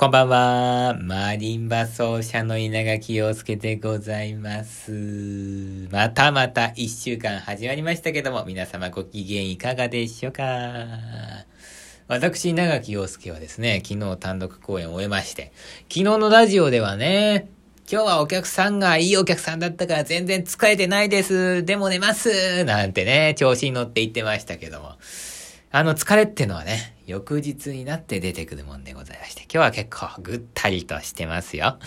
こんばんは。マリンバ奏者の稲垣陽介でございます。またまた一週間始まりましたけども、皆様ご機嫌いかがでしょうか私、稲垣陽介はですね、昨日単独公演を終えまして、昨日のラジオではね、今日はお客さんがいいお客さんだったから全然疲れてないです。でも寝ますなんてね、調子に乗って言ってましたけども。あの疲れってのはね、翌日になって出てくるもんでございまして、今日は結構ぐったりとしてますよ。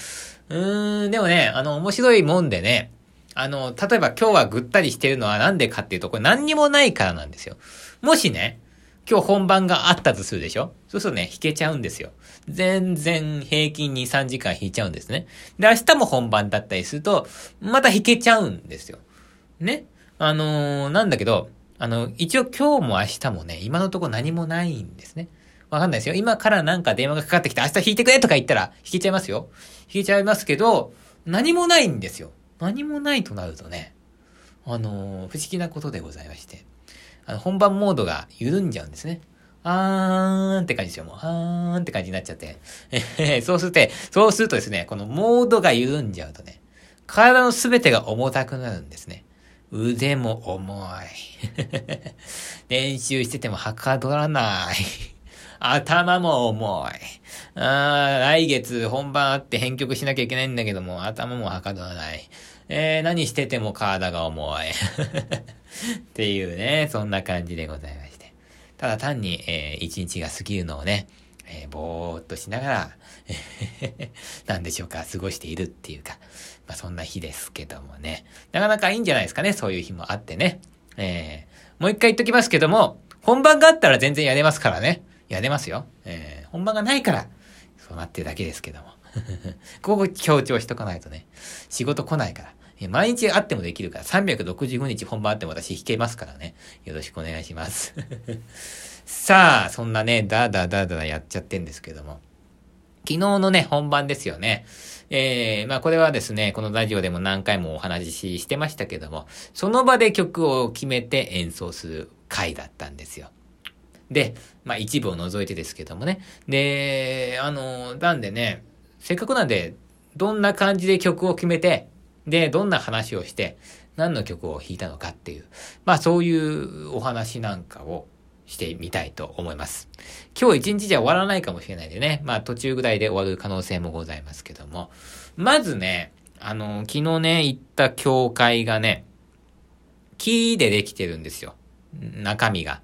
うーん、でもね、あの、面白いもんでね、あの、例えば今日はぐったりしてるのはなんでかっていうと、これ何にもないからなんですよ。もしね、今日本番があったとするでしょ？そうするとね、弾けちゃうんですよ。全然平均2、3時間弾いちゃうんですね。で、明日も本番だったりすると、また弾けちゃうんですよ。ね？あのー、なんだけど、あの、一応今日も明日もね、今のとこ何もないんですね。わかんないですよ。今からなんか電話がかかってきて、明日弾いてくれとか言ったら、弾けちゃいますよ。弾けちゃいますけど、何もないんですよ。何もないとなるとね、あのー、不思議なことでございまして、あの、本番モードが緩んじゃうんですね。あーんって感じですよ。もう、あーんって感じになっちゃって。そうすると、そうするとですね、このモードが緩んじゃうとね、体のすべてが重たくなるんですね。腕も重い。練習しててもはかどらない。頭も重い。あ来月本番あって編曲しなきゃいけないんだけども、頭もはかどらない。えー、何してても体が重い。っていうね、そんな感じでございまして。ただ単に、えー、一日が過ぎるのをね、えー、ぼーっとしながら、なんでしょうか、過ごしているっていうか、まあそんな日ですけどもね。なかなかいいんじゃないですかね、そういう日もあってね。えー、もう一回言っときますけども、本番があったら全然やれますからね。やれますよ。えー、本番がないから、そうなってるだけですけども。ここ強調しとかないとね、仕事来ないから。毎日あってもできるから、365日本番あっても私弾けますからね。よろしくお願いします。さあ、そんなね、だーだだだやっちゃってんですけども。昨日のね、本番ですよね。えー、まあこれはですね、このラジオでも何回もお話ししてましたけども、その場で曲を決めて演奏する回だったんですよ。で、まあ一部を除いてですけどもね。で、あの、なんでね、せっかくなんで、どんな感じで曲を決めて、で、どんな話をして、何の曲を弾いたのかっていう、まあそういうお話なんかをしてみたいと思います。今日一日じゃ終わらないかもしれないでね、まあ途中ぐらいで終わる可能性もございますけども、まずね、あの、昨日ね、行った教会がね、木でできてるんですよ。中身が。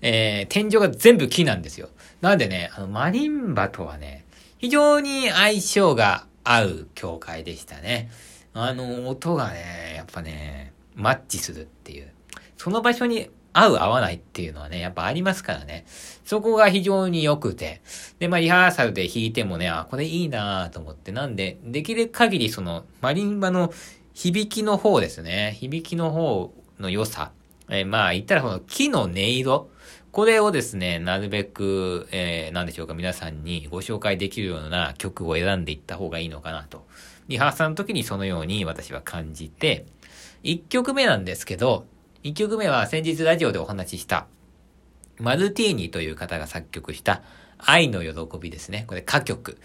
えー、天井が全部木なんですよ。なんでね、あの、マリンバとはね、非常に相性が合う教会でしたね。あの、音がね、やっぱね、マッチするっていう。その場所に合う合わないっていうのはね、やっぱありますからね。そこが非常に良くて。で、まあ、リハーサルで弾いてもね、あ、これいいなと思って。なんで、できる限りその、マリンバの響きの方ですね。響きの方の良さ。えー、まあ、言ったらこの木の音色。これをですね、なるべく、えー、なんでしょうか、皆さんにご紹介できるような曲を選んでいった方がいいのかなと。リハーサルの時にそのように私は感じて、1曲目なんですけど、1曲目は先日ラジオでお話しした、マルティーニという方が作曲した愛の喜びですね。これ歌曲。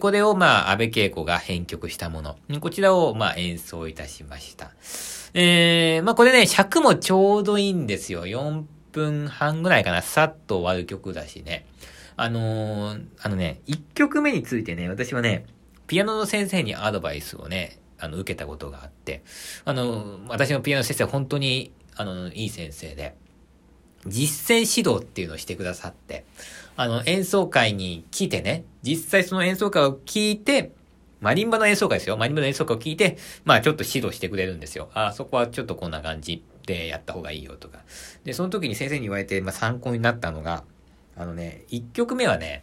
これをまあ安倍恵子が編曲したもの。こちらをまあ演奏いたしました。えー、まあこれね、尺もちょうどいいんですよ。4分半ぐらいかな。さっと終わる曲だしね。あのー、あのね、1曲目についてね、私はね、ピアノの先生にアドバイスをね、あの、受けたことがあって、あの、私のピアノ先生は本当に、あの、いい先生で、実践指導っていうのをしてくださって、あの、演奏会に来てね、実際その演奏会を聞いて、マリンバの演奏会ですよ。マリンバの演奏会を聞いて、まあちょっと指導してくれるんですよ。あ、そこはちょっとこんな感じでやった方がいいよとか。で、その時に先生に言われて、まあ参考になったのが、あのね、1曲目はね、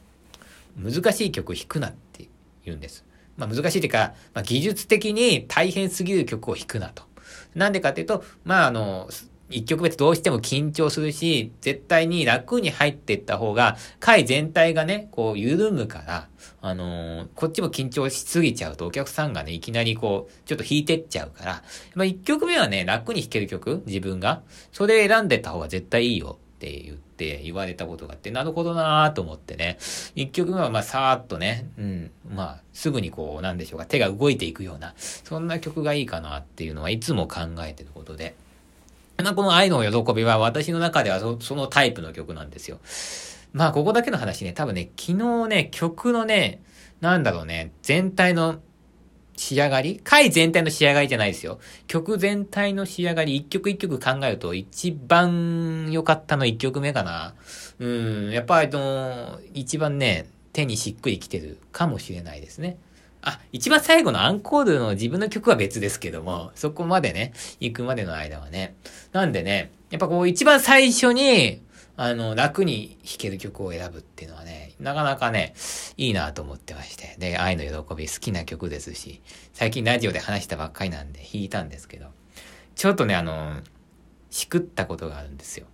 難しい曲を弾くなって言うんです。まあ難しいというか、まあ技術的に大変すぎる曲を弾くなと。なんでかっていうと、まああの、一曲目ってどうしても緊張するし、絶対に楽に入っていった方が、回全体がね、こう緩むから、あのー、こっちも緊張しすぎちゃうとお客さんがね、いきなりこう、ちょっと弾いてっちゃうから、まあ一曲目はね、楽に弾ける曲自分が。それ選んでった方が絶対いいよって言って言われたことがあって、なるほどなーと思ってね。一曲目はまあさーっとね、うん、まあすぐにこうなんでしょうか、手が動いていくような、そんな曲がいいかなっていうのはいつも考えてることで。まあこの愛の喜びは私の中ではそそのタイプの曲なんですよ。まあここだけの話ね、多分ね、昨日ね、曲のね、なんだろうね、全体の仕上がり？回全体の仕上がりじゃないですよ。曲全体の仕上がり、一曲一曲考えると一番良かったの一曲目かな。うん、やっぱりあの、一番ね、手にしっくりきてるかもしれないですね。あ、一番最後のアンコールの自分の曲は別ですけども、そこまでね、行くまでの間はね。なんでね、やっぱこう一番最初に、あの、楽に弾ける曲を選ぶっていうのはね、なかなかね、いいなと思ってまして。で、愛の喜び好きな曲ですし、最近ラジオで話したばっかりなんで弾いたんですけど、ちょっとね、あの、しくったことがあるんですよ。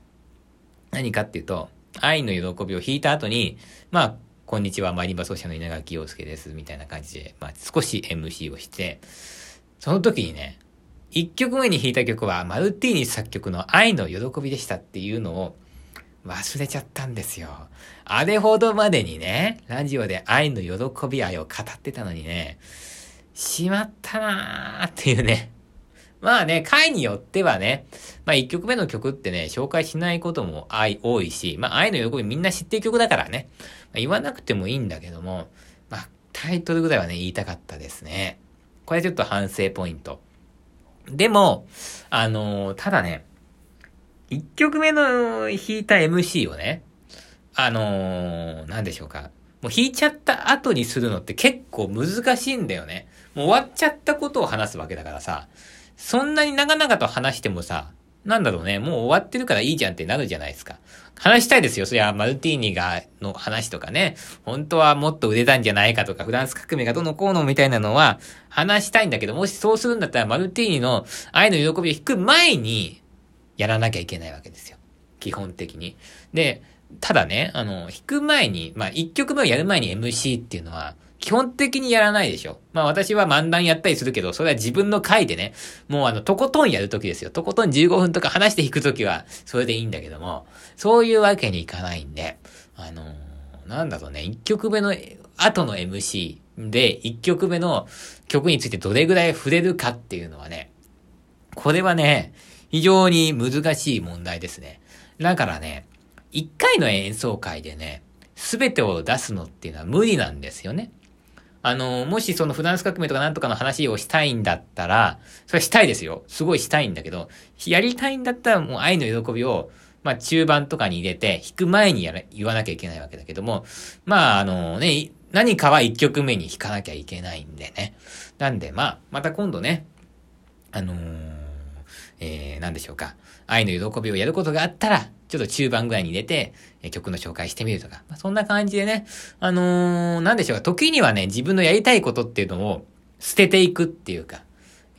何かっていうと、愛の喜びを弾いた後に、まあ、こんにちは、マリンバ奏者の稲垣陽介です、みたいな感じで、まあ、少し MC をして、その時にね、一曲目に弾いた曲は、マルティーニ作曲の愛の喜びでしたっていうのを、忘れちゃったんですよ。あれほどまでにね、ラジオで愛の喜び愛を語ってたのにね、しまったなーっていうね。まあね、回によってはね、まあ一曲目の曲ってね、紹介しないことも愛多いし、まあ愛の喜びみんな知ってる曲だからね、まあ、言わなくてもいいんだけども、まあタイトルぐらいはね、言いたかったですね。これちょっと反省ポイント。でも、あのー、ただね、一曲目の弾いた MC をね、あのー、なんでしょうか。もう弾いちゃった後にするのって結構難しいんだよね。もう終わっちゃったことを話すわけだからさ、そんなに長々と話してもさ、なんだろうね、もう終わってるからいいじゃんってなるじゃないですか。話したいですよ。そりゃ、マルティーニが、の話とかね、本当はもっと売れたんじゃないかとか、フランス革命がどのこうのみたいなのは話したいんだけど、もしそうするんだったら、マルティーニの愛の喜びを弾く前に、やらなきゃいけないわけですよ。基本的に。で、ただね、あの、弾く前に、まあ、一曲目をやる前に MC っていうのは、基本的にやらないでしょ。まあ私は漫談やったりするけど、それは自分の回でね、もうあの、とことんやるときですよ。とことん15分とか話して弾くときは、それでいいんだけども、そういうわけにいかないんで、あのー、なんだろうね、一曲目の後の MC で、一曲目の曲についてどれぐらい触れるかっていうのはね、これはね、非常に難しい問題ですね。だからね、一回の演奏会でね、すべてを出すのっていうのは無理なんですよね。あの、もしそのフランス革命とかなんとかの話をしたいんだったら、それはしたいですよ。すごいしたいんだけど、やりたいんだったらもう愛の喜びを、まあ中盤とかに入れて、弾く前にやら、言わなきゃいけないわけだけども、まああのね、何かは一曲目に弾かなきゃいけないんでね。なんでまあ、また今度ね、あのーえー、なんでしょうか。愛の喜びをやることがあったら、ちょっと中盤ぐらいに入れて、え、曲の紹介してみるとか。まあ、そんな感じでね、あのー、なんでしょうか。時にはね、自分のやりたいことっていうのを捨てていくっていうか。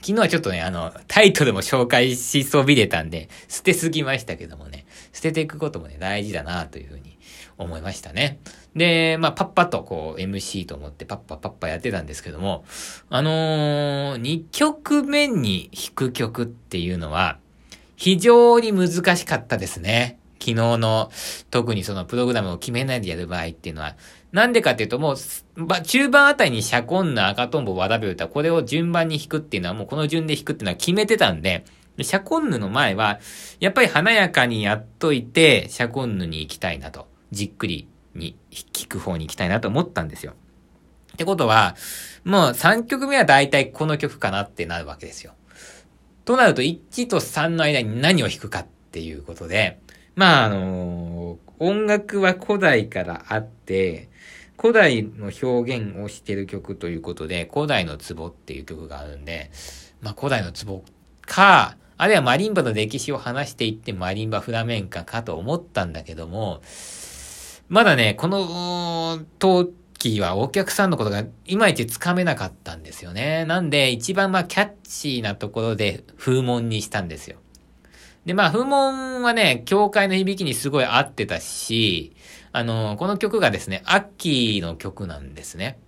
昨日はちょっとね、あの、タイトルも紹介しそびれたんで、捨てすぎましたけどもね、捨てていくこともね、大事だなというふうに思いましたね。で、まあ、パッパとこう、MC と思ってパッパパッパやってたんですけども、あのー、2曲目に弾く曲っていうのは、非常に難しかったですね。昨日の、特にそのプログラムを決めないでやる場合っていうのは、なんでかっていうともう、中盤あたりにシャコンヌ、赤トンボ、ワダベルタ、これを順番に弾くっていうのはもうこの順で弾くっていうのは決めてたんで、シャコンヌの前は、やっぱり華やかにやっといて、シャコンヌに行きたいなと。じっくりに聞く方に行きたいなと思ったんですよ。ってことは、もう3曲目は大体この曲かなってなるわけですよ。となると1と3の間に何を弾くかっていうことで、まああの、音楽は古代からあって、古代の表現をしてる曲ということで、古代の壺っていう曲があるんで、まあ古代の壺か、あるいはマリンバの歴史を話していってマリンバフラメンカかと思ったんだけども、まだね、この時はお客さんのことがいまいちつかめなかったんですよね。なんで、一番まあキャッチーなところで風紋にしたんですよ。で、まあ、風紋はね、教会の響きにすごい合ってたし、あの、この曲がですね、アッキーの曲なんですね。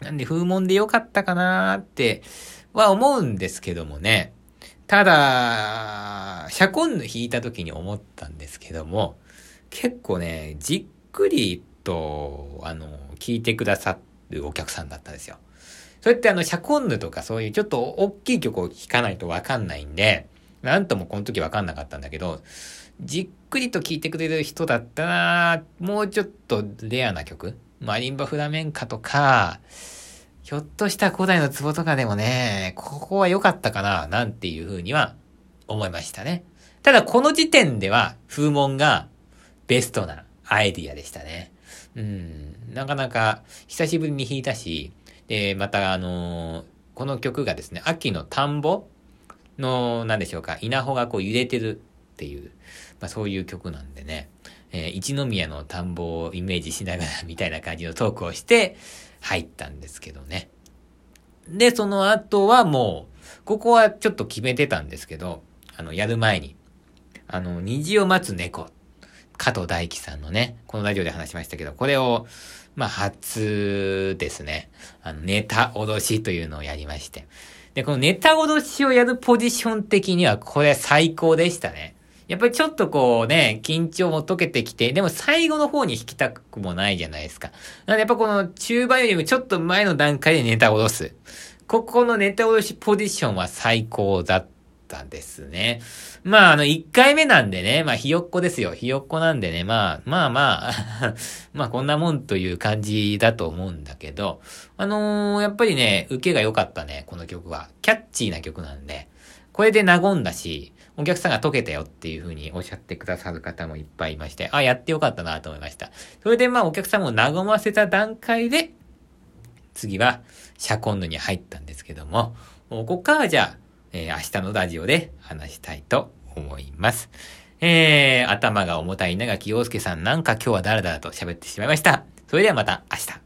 なんで、風紋でよかったかなーっては思うんですけどもね。ただ、シャコンヌ弾いた時に思ったんですけども、結構ね、じっくりと、あの、聞いてくださるお客さんだったんですよ。そうやってあの、シャコンヌとかそういうちょっと大きい曲を聴かないとわかんないんで、なんともこの時わかんなかったんだけど、じっくりと聴いてくれる人だったら、もうちょっとレアな曲マリンバフラメンカとか、ひょっとした古代の壺とかでもね、ここは良かったかな、なんていうふうには思いましたね。ただこの時点では風紋がベストなアイディアでしたね。うん、なかなか久しぶりに弾いたし、で、またあのー、この曲がですね、秋の田んぼの、なんでしょうか、稲穂がこう揺れてるっていう、まあそういう曲なんでね、えー、一宮の田んぼをイメージしながらみたいな感じのトークをして入ったんですけどね。で、その後はもう、ここはちょっと決めてたんですけど、あの、やる前に、あの、虹を待つ猫、加藤大輝さんのね、このラジオで話しましたけど、これを、まあ、初ですね。あの、ネタ脅しというのをやりまして。で、このネタ脅しをやるポジション的には、これ最高でしたね。やっぱりちょっとこうね、緊張も解けてきて、でも最後の方に引きたくもないじゃないですか。なのでやっぱこの中盤よりもちょっと前の段階でネタを下ろす。ここのネタ下ろしポジションは最高だったですね。まあ、あの、1回目なんでね、まあ、ひよっこですよ。ひよっこなんでね、まあ、まあまあ まあ、こんなもんという感じだと思うんだけど、あのー、やっぱりね、受けが良かったね、この曲は。キャッチーな曲なんで、これで和んだし、お客さんが解けたよっていう風におっしゃってくださる方もいっぱいいまして、あ、やってよかったなと思いました。それでまあお客さんを和ませた段階で、次はシャコンヌに入ったんですけども、ここからじゃあ、えー、明日のラジオで話したいと思います。えー、頭が重たい稲垣陽介さんなんか今日はダラダラと喋ってしまいました。それではまた明日。